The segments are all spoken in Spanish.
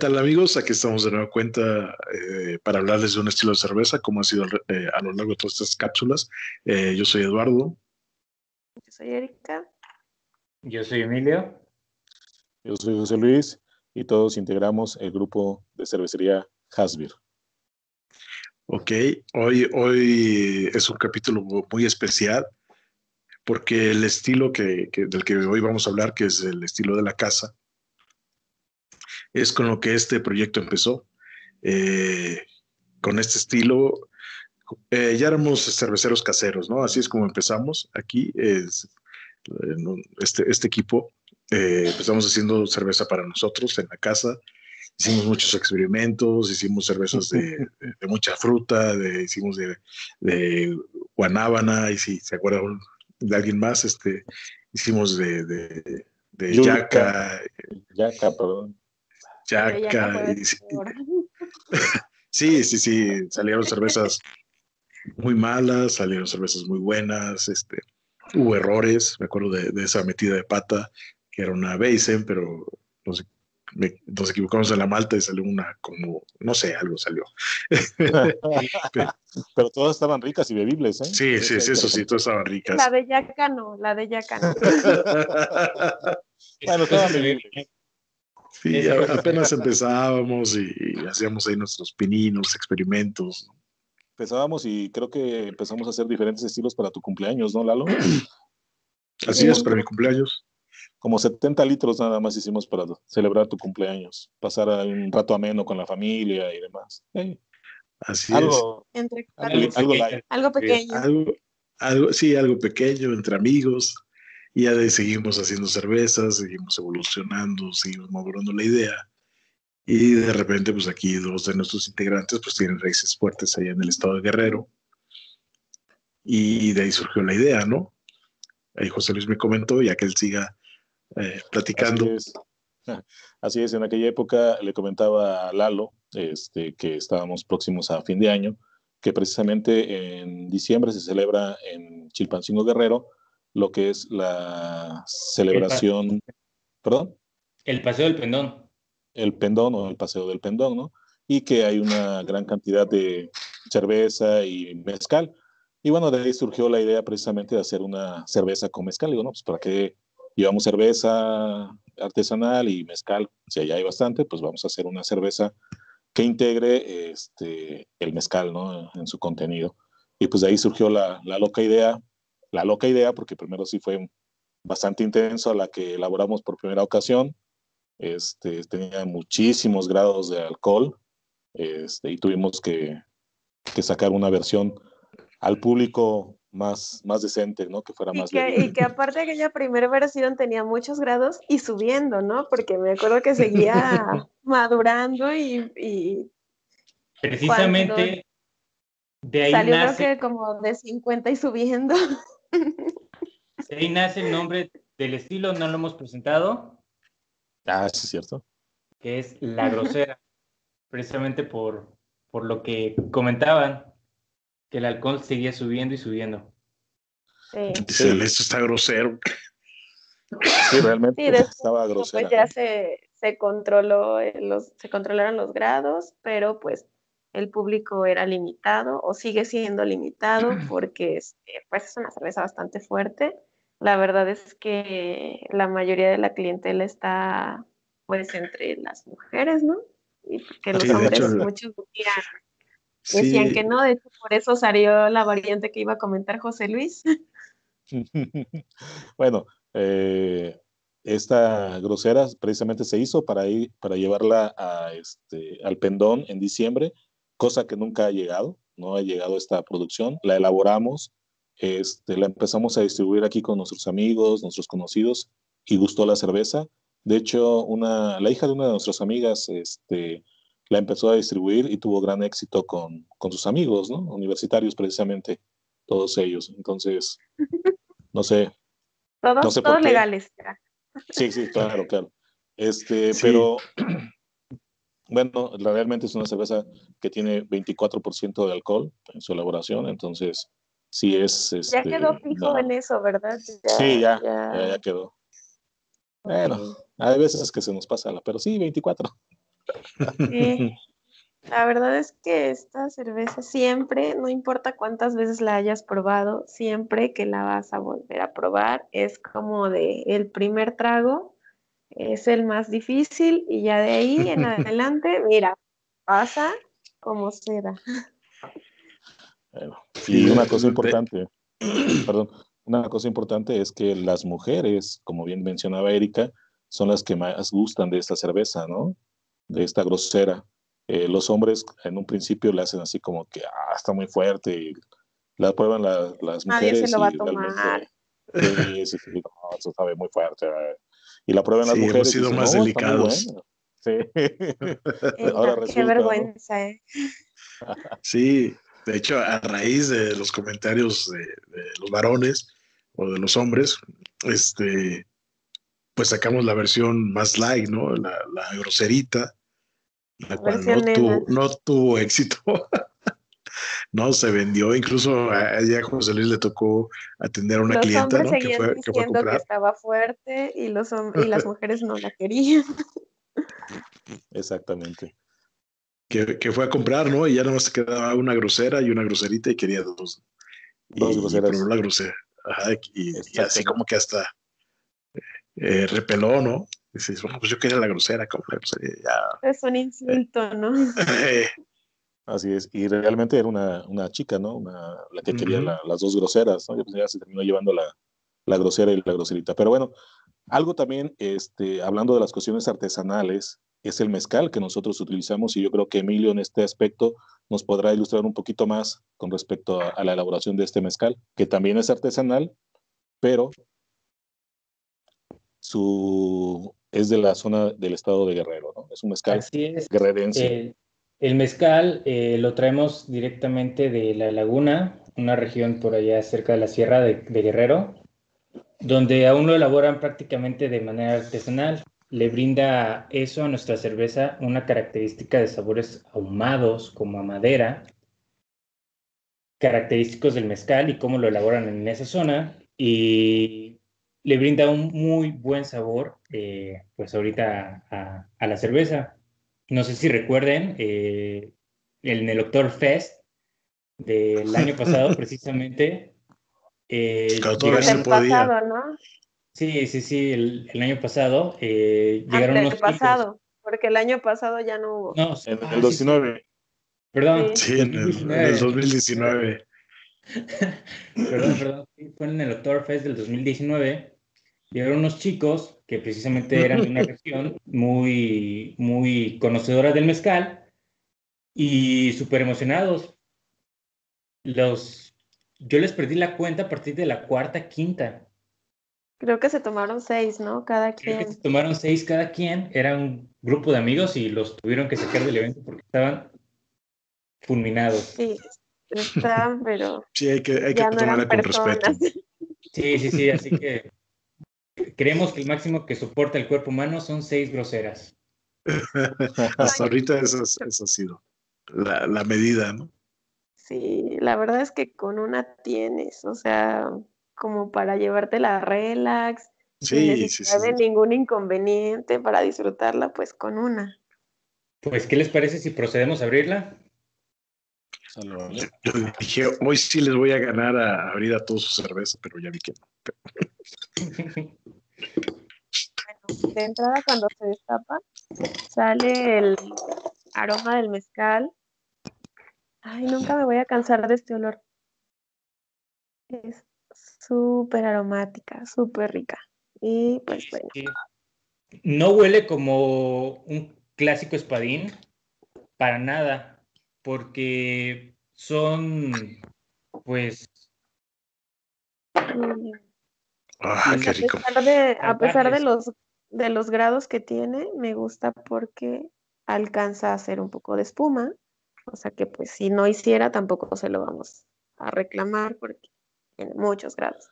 ¿Qué tal amigos? Aquí estamos de nueva cuenta eh, para hablarles de un estilo de cerveza, como ha sido eh, a lo largo de todas estas cápsulas. Eh, yo soy Eduardo. Yo soy Erika. Yo soy Emilio. Yo soy José Luis y todos integramos el grupo de cervecería Hasbir. Ok, hoy, hoy es un capítulo muy especial porque el estilo que, del que hoy vamos a hablar, que es el estilo de la casa, es con lo que este proyecto empezó. Eh, con este estilo, eh, ya éramos cerveceros caseros, ¿no? Así es como empezamos aquí. Es, este, este equipo eh, empezamos haciendo cerveza para nosotros en la casa. Hicimos muchos experimentos, hicimos cervezas de, mucha fruta, de, hicimos de, de, guanábana, y si se acuerdan de alguien más, este, hicimos de, de, de yaca. Yaca, perdón. sí, sí, sí, salieron cervezas muy malas, salieron cervezas muy buenas, este, hubo errores, me acuerdo de, esa metida de pata, que era una Besen, pero nos, nos, equivocamos en la malta y salió una como, no sé, algo salió. pero, todas estaban ricas y bebibles, ¿eh? Sí, sí, sí, eso sí, todas estaban ricas. La de Yaca no, la de Yaca no. bueno, estaban bebibles. Sí, apenas empezábamos y, hacíamos ahí nuestros pininos, experimentos. Empezábamos y creo que empezamos a hacer diferentes estilos para tu cumpleaños, ¿no, Lalo? Así es, para mi cumpleaños. Como 70 litros nada más hicimos para celebrar tu cumpleaños, pasar un rato ameno con la familia y demás. Así es. Entre algo, algo, pequeño. Algo, algo, sí, algo pequeño, entre amigos. Y ya de seguimos haciendo cervezas, seguimos evolucionando, seguimos madurando la idea. Y de repente, pues aquí dos de nuestros integrantes pues tienen raíces fuertes allá en el estado de Guerrero. Y de ahí surgió la idea, ¿no? Ahí José Luis me comentó, ya que él siga eh, platicando. Así es. Así es, en aquella época le comentaba a Lalo este, que estábamos próximos a fin de año, que precisamente en diciembre se celebra en Chilpancingo Guerrero lo que es la celebración, perdón. El Paseo del Pendón. El Pendón o el Paseo del Pendón, ¿no? Y que hay una gran cantidad de cerveza y mezcal. Y bueno, de ahí surgió la idea precisamente de hacer una cerveza con mezcal. Digo, no, pues para qué llevamos cerveza artesanal y mezcal, si allá hay bastante, pues vamos a hacer una cerveza que integre este, el mezcal, ¿no? En su contenido. Y pues de ahí surgió la, la loca idea la loca idea, porque primero sí fue bastante intenso la que elaboramos por primera ocasión. Este, tenía muchísimos grados de alcohol este, y tuvimos que, que, sacar una versión al público más, más decente, ¿no? Que fuera más... Y que, y que aparte aquella primera versión tenía muchos grados y subiendo, ¿no? Porque me acuerdo que seguía madurando y... y Precisamente... De ahí Salió nace... que como de 50 y subiendo. Ahí nace el nombre del estilo, no lo hemos presentado. Ah, sí, es cierto. Que es La Grosera, precisamente por, por lo que comentaban, que el alcohol seguía subiendo y subiendo. Sí. Esto está grosero. Sí, realmente estaba grosero. Pues ya se, se controló, eh, los, se controlaron los grados, pero pues el público era limitado o sigue siendo limitado porque este, pues es una cerveza bastante fuerte. La verdad es que la mayoría de la clientela está pues entre las mujeres, ¿no? Y porque los hombres muchos decían, que no, de hecho por eso salió la variante que iba a comentar José Luis. bueno, eh, esta grosera precisamente se hizo para ir, para llevarla a este, al pendón en diciembre cosa que nunca ha llegado, no ha llegado esta producción, la elaboramos, este, la empezamos a distribuir aquí con nuestros amigos, nuestros conocidos, y gustó la cerveza. De hecho, una, la hija de una de nuestras amigas este, la empezó a distribuir y tuvo gran éxito con, con sus amigos, ¿no? Universitarios precisamente, todos ellos. Entonces, no sé. Todos, todos legales. Sí, sí, claro, claro. Este, pero bueno, realmente es una cerveza que tiene 24% de alcohol en su elaboración, entonces sí es... Este, ya quedó fijo en eso, ¿verdad? sí, ya, ya, quedó. Bueno, hay veces que se nos pasa, pero sí, 24. Sí. La verdad es que esta cerveza siempre, no importa cuántas veces la hayas probado, siempre que la vas a volver a probar, es como de el primer trago es el más difícil y ya de ahí en adelante, mira, pasa como. Bueno, y una cosa importante, perdón, una cosa importante es que las mujeres, como bien mencionaba Erika, son las que más gustan de esta cerveza, ¿no? De esta grosera. Eh, los hombres en un principio le hacen así como que, ah, está muy fuerte, y la prueban las mujeres. Nadie se lo va a tomar. sí, sí, sí, no, eso sabe muy fuerte. eh. Y la prueban las Sí, hemos mujeres. y sido dicen, más "No, está muy delicados". bueno". Sí. Ahora qué resulta, ¿no? vergüenza, ¿eh? Sí, de hecho, a raíz de los comentarios de, de los varones o de los hombres, este, pues sacamos la versión más light, ¿no? La, la groserita, la cual no tuvo, no tuvo éxito. no se vendió, incluso a a José Luis le tocó atender a una Los clienta, hombres ¿no? Que seguían que fue a diciendo que estaba fuerte y, los y las mujeres no la querían. Exactamente. que, que fue a comprar, ¿no? Y ya nada más quedaba una grosera y una groserita y quería dos. Dos y, y groseras. probó la grosera. Ajá, y, y así como que hasta eh, repeló, ¿no? Dices, bueno, pues yo quería la grosera, como la ya. Es un insulto, ¿no? Eh, Así es. Y realmente era una, una chica, ¿no? Una, la que quería la- las dos groseras, ¿no? Ya se terminó llevando la, la grosera y la groserita. Pero bueno, algo también, este, hablando de las cuestiones artesanales, es el mezcal que nosotros utilizamos y yo creo que Emilio en este aspecto nos podrá ilustrar un poquito más con respecto a, a la elaboración de este mezcal, que también es artesanal, pero su es de la zona del estado de Guerrero, ¿no? Es un mezcal Así es. guerrerense. El mezcal eh, lo traemos directamente de La Laguna, una región por allá cerca de la Sierra de, Guerrero, donde aún lo elaboran prácticamente de manera artesanal. Le brinda eso a nuestra cerveza una característica de sabores ahumados, como a madera, característicos del mezcal y cómo lo elaboran en esa zona. Y le brinda un muy buen sabor, eh, pues ahorita a, a la cerveza. No sé si recuerden, eh, en el Oktoberfest del año pasado, precisamente. eh, llegaron- se El podía. pasado, ¿no? sí, sí, sí, el, el año pasado eh, llegaron Antes unos chicos- pasado, porque el año pasado ya no hubo. No, En ah, el sí, sí, 19. Perdón, Sí. sí, en el, en el 2019. Perdón, perdón, sí, fue en el Oktoberfest del 2019. Llegaron unos chicos que precisamente eran de una región muy, muy conocedora del mezcal y súper emocionados. Los, yo les perdí la cuenta a partir de la cuarta, quinta. Creo que se tomaron seis, ¿no? Cada Creo que quien. se tomaron seis cada quien. Era un grupo de amigos y los tuvieron que sacar del evento porque estaban fulminados. Sí, estaban, pero Sí, hay que, hay que no tomarla con personas. respeto. Sí, sí, sí, así que creemos que el máximo que soporta el cuerpo humano son seis groseras. Hasta ahorita esa, es- esa ha sido la, la medida, ¿no? Sí, la verdad es que con una tienes, o sea, como para llevártela relax, sin Sí, sí, sí. necesidad de sí. ningún inconveniente para disfrutarla, pues con una. Pues, ¿qué les parece si procedemos a abrirla? Yo dije, hoy sí les voy a ganar a abrir a todos su cerveza, pero ya vi que no. Bueno, de entrada cuando se destapa, sale el aroma del mezcal. Ay, nunca me voy a cansar de este olor. Es súper aromática, súper rica. Y pues bueno. No huele como un clásico espadín, para nada, porque son, pues, mm, Ah, a pesar de, a pesar de los, de los grados que tiene, me gusta porque alcanza a hacer un poco de espuma. O sea que pues si no hiciera, tampoco se lo vamos a reclamar porque tiene muchos grados.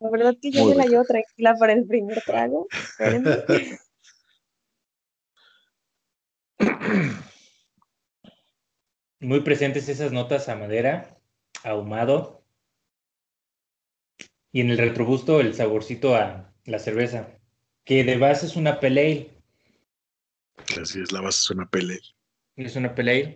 La verdad que yo me la llevo tranquila para el primer trago. Muy presentes esas notas a madera, ahumado, y en el retrogusto el saborcito a la cerveza, que de base es una pale ale, así es, la base es una pele. Es una pelea.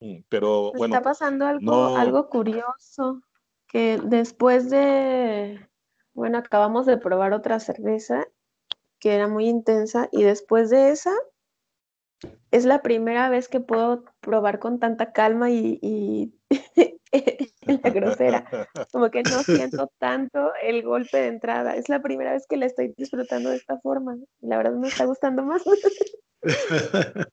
Mm, Pero Me bueno, está pasando algo, no- algo curioso, que después de, bueno, acabamos de probar otra cerveza que era muy intensa y después de esa es la primera vez que puedo probar con tanta calma y, y la grosera. Como que no siento tanto el golpe de entrada. Es la primera vez que la estoy disfrutando de esta forma. La verdad me está gustando más.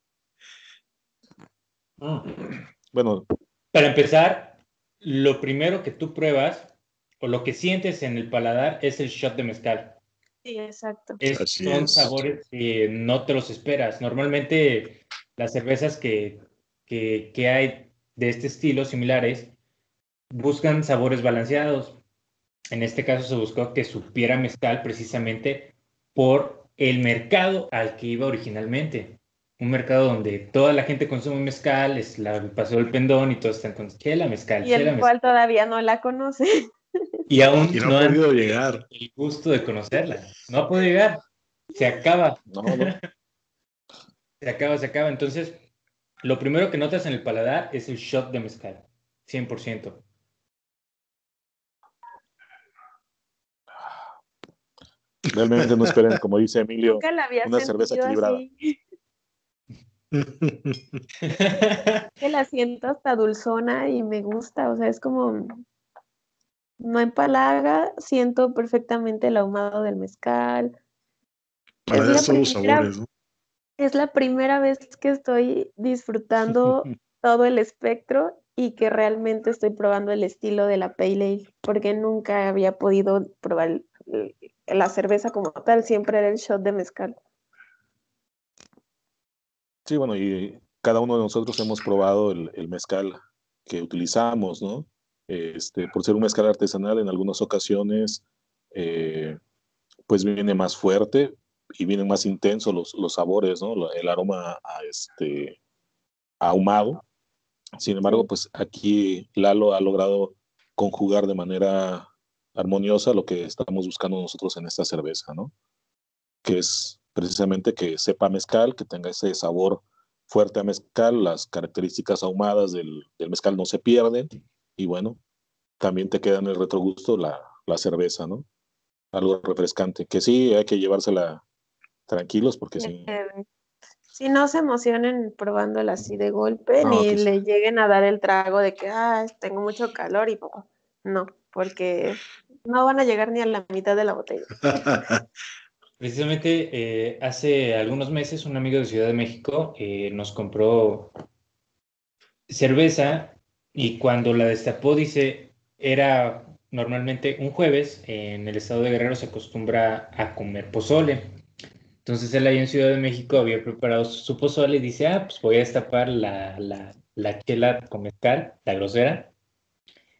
bueno, Para empezar, lo primero que tú pruebas o lo que sientes en el paladar es el shot de mezcal. Sí, exacto. Es- son es. sabores que no te los esperas. Normalmente las cervezas que, que, que hay de este estilo, similares, buscan sabores balanceados. En este caso se buscó que supiera mezcal precisamente por el mercado al que iba originalmente. Un mercado donde toda la gente consume mezcal, es la el paseo del pendón y todos están con chela, mezcal, Y chela, el mezcal. cual todavía no la conoce. Y aún y no, no ha han podido llegar. el gusto de conocerla. No ha podido llegar. Se acaba. no, no, Se acaba, se acaba. Entonces, lo primero que notas en el paladar es el shot de mezcal. 100%. realmente no esperen, como dice Emilio, Nunca la había una cerveza equilibrada. así. Que la siento hasta dulzona y me gusta. O sea, es como. No empalaga, siento perfectamente el ahumado del mezcal. Para Es primera- sabores, ¿no? Es la primera vez que estoy disfrutando todo el espectro y que realmente estoy probando el estilo de la Pale Ale, porque nunca había podido probar la cerveza como tal, siempre era el shot de mezcal. Sí, bueno, y cada uno de nosotros hemos probado el, el mezcal que utilizamos, ¿no? Este, por ser un mezcal artesanal, en algunas ocasiones, eh, pues viene más fuerte y vienen más intensos los, los sabores, ¿no? El aroma a este, ahumado. Sin embargo, pues aquí Lalo ha logrado conjugar de manera armoniosa lo que estamos buscando nosotros en esta cerveza, ¿no? Que es precisamente que sepa mezcal, que tenga ese sabor fuerte a mezcal, las características ahumadas del, del mezcal no se pierden y bueno, también te queda en el retrogusto la, la cerveza, ¿no? Algo refrescante, que sí hay que llevársela tranquilos porque sí. Eh, Si no se emocionen probándola así de golpe, No, ni sí. le lleguen a dar el trago de que ah, tengo mucho calor y no, porque no van a llegar ni a la mitad de la botella. Precisamente eh, hace algunos meses un amigo de Ciudad de México eh, nos compró cerveza y cuando la destapó dice, era normalmente un jueves, en el estado de Guerrero se acostumbra a comer pozole. Entonces él ahí en Ciudad de México había preparado su, pozole y dice, ah, pues voy a destapar la, la, la chela con mezcal, la grosera.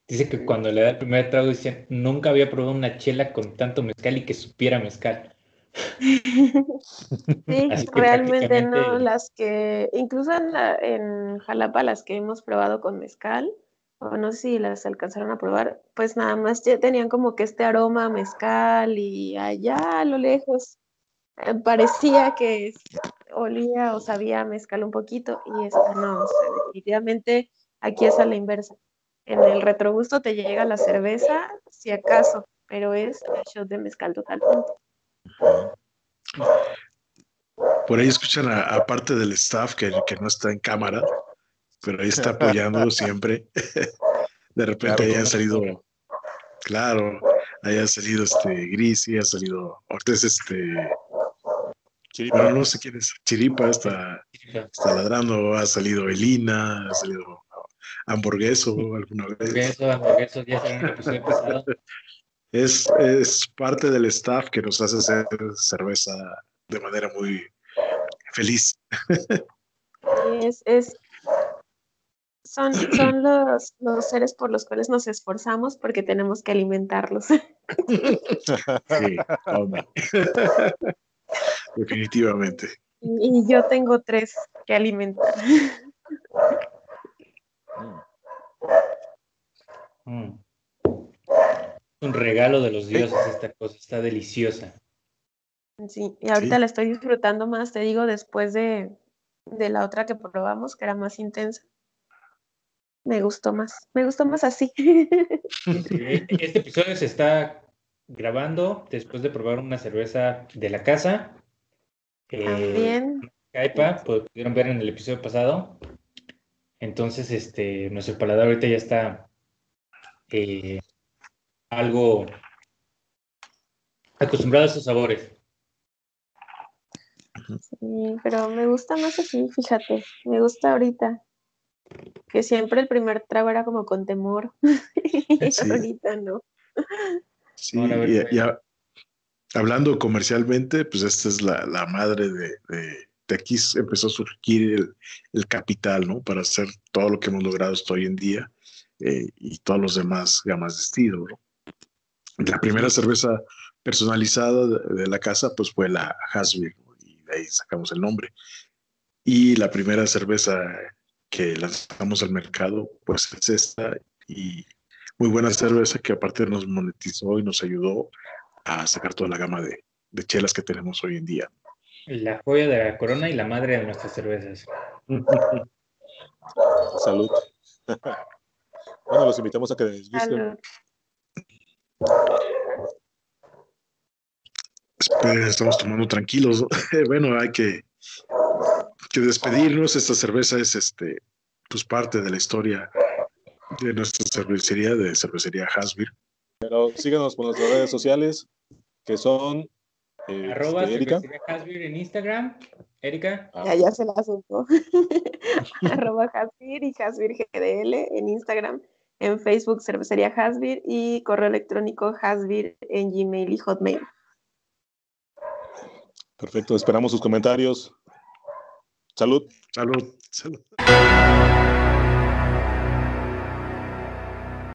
Dice que cuando le da el primer trago dice, nunca había probado una chela con tanto mezcal y que supiera mezcal. Sí, realmente no, las que, incluso en, la- en Jalapa, las que hemos probado con mezcal, o no sé si las alcanzaron a probar, pues nada más ya tenían como que este aroma a mezcal y allá a lo lejos parecía que olía o sabía mezcal un poquito y esta no, o sea, definitivamente aquí es a la inversa. En el retrogusto te llega la cerveza, si acaso, pero es el shot de mezcal totalmente. Por ahí escuchan a, a parte del staff que, que no está en cámara, pero ahí está apoyando siempre. De repente Claro, han salido, claro, ahí ha salido este Grisi, ha salido, es este, Chiripa. bueno, no sé quién es, Chiripa está, está ladrando, ha salido Elina, ha salido Hamburgueso alguna vez. Hamburgueso, hamburgueso, ya saben episodio pesado. Es, es parte del staff que nos hace hacer cerveza de manera muy feliz. Es, es, son, son los, los seres por los cuales nos esforzamos porque tenemos que alimentarlos. Sí, hombre. Definitivamente. Y yo tengo tres que alimentar. Mm. Un regalo de los dioses esta cosa, está deliciosa. Sí, y ahorita la estoy disfrutando más, te digo, después de, de la otra que probamos, que era más intensa. Me gustó más, me gustó más así. Este episodio se está grabando después de probar una cerveza de la casa. Eh, También. Caipa, pudieron ver en el episodio pasado. Entonces, este, nuestro paladar ahorita ya está eh, algo acostumbrado a esos sabores. Sí, pero me gusta más así, fíjate, me gusta ahorita. Que siempre el primer trago era como con temor. y ahorita no. Sí, y, hablando comercialmente, pues esta es la, madre de, de, aquí empezó a surgir el, capital, ¿no? Para hacer todo lo que hemos logrado hasta hoy en día eh, y todos los demás gamas de estilo, ¿no? La primera cerveza personalizada de, la casa, pues fue la Hasbir, ahí sacamos el nombre. Y la primera cerveza que lanzamos al mercado, pues es esta, y muy buena cerveza que aparte nos monetizó y nos ayudó a sacar toda la gama de, de chelas que tenemos hoy en día. La joya de la corona y la madre de nuestras cervezas. Salud. bueno, los invitamos a que desgusten. estamos tomando tranquilos. bueno, hay que, que, despedirnos. Esta cerveza es este, pues parte de la historia de nuestra cervecería, de cervecería Hasbir. Pero síganos por nuestras redes sociales, que son eh, Arroba este, Erika. Hasbir en Instagram. Erika. Ya, ya se la supo. Arroba Hasbir y Hasbir GDL en Instagram. En Facebook, cervecería Hasbir y correo electrónico Hasbir en Gmail y Hotmail. Perfecto, esperamos sus comentarios. Salud. Salud. Salud.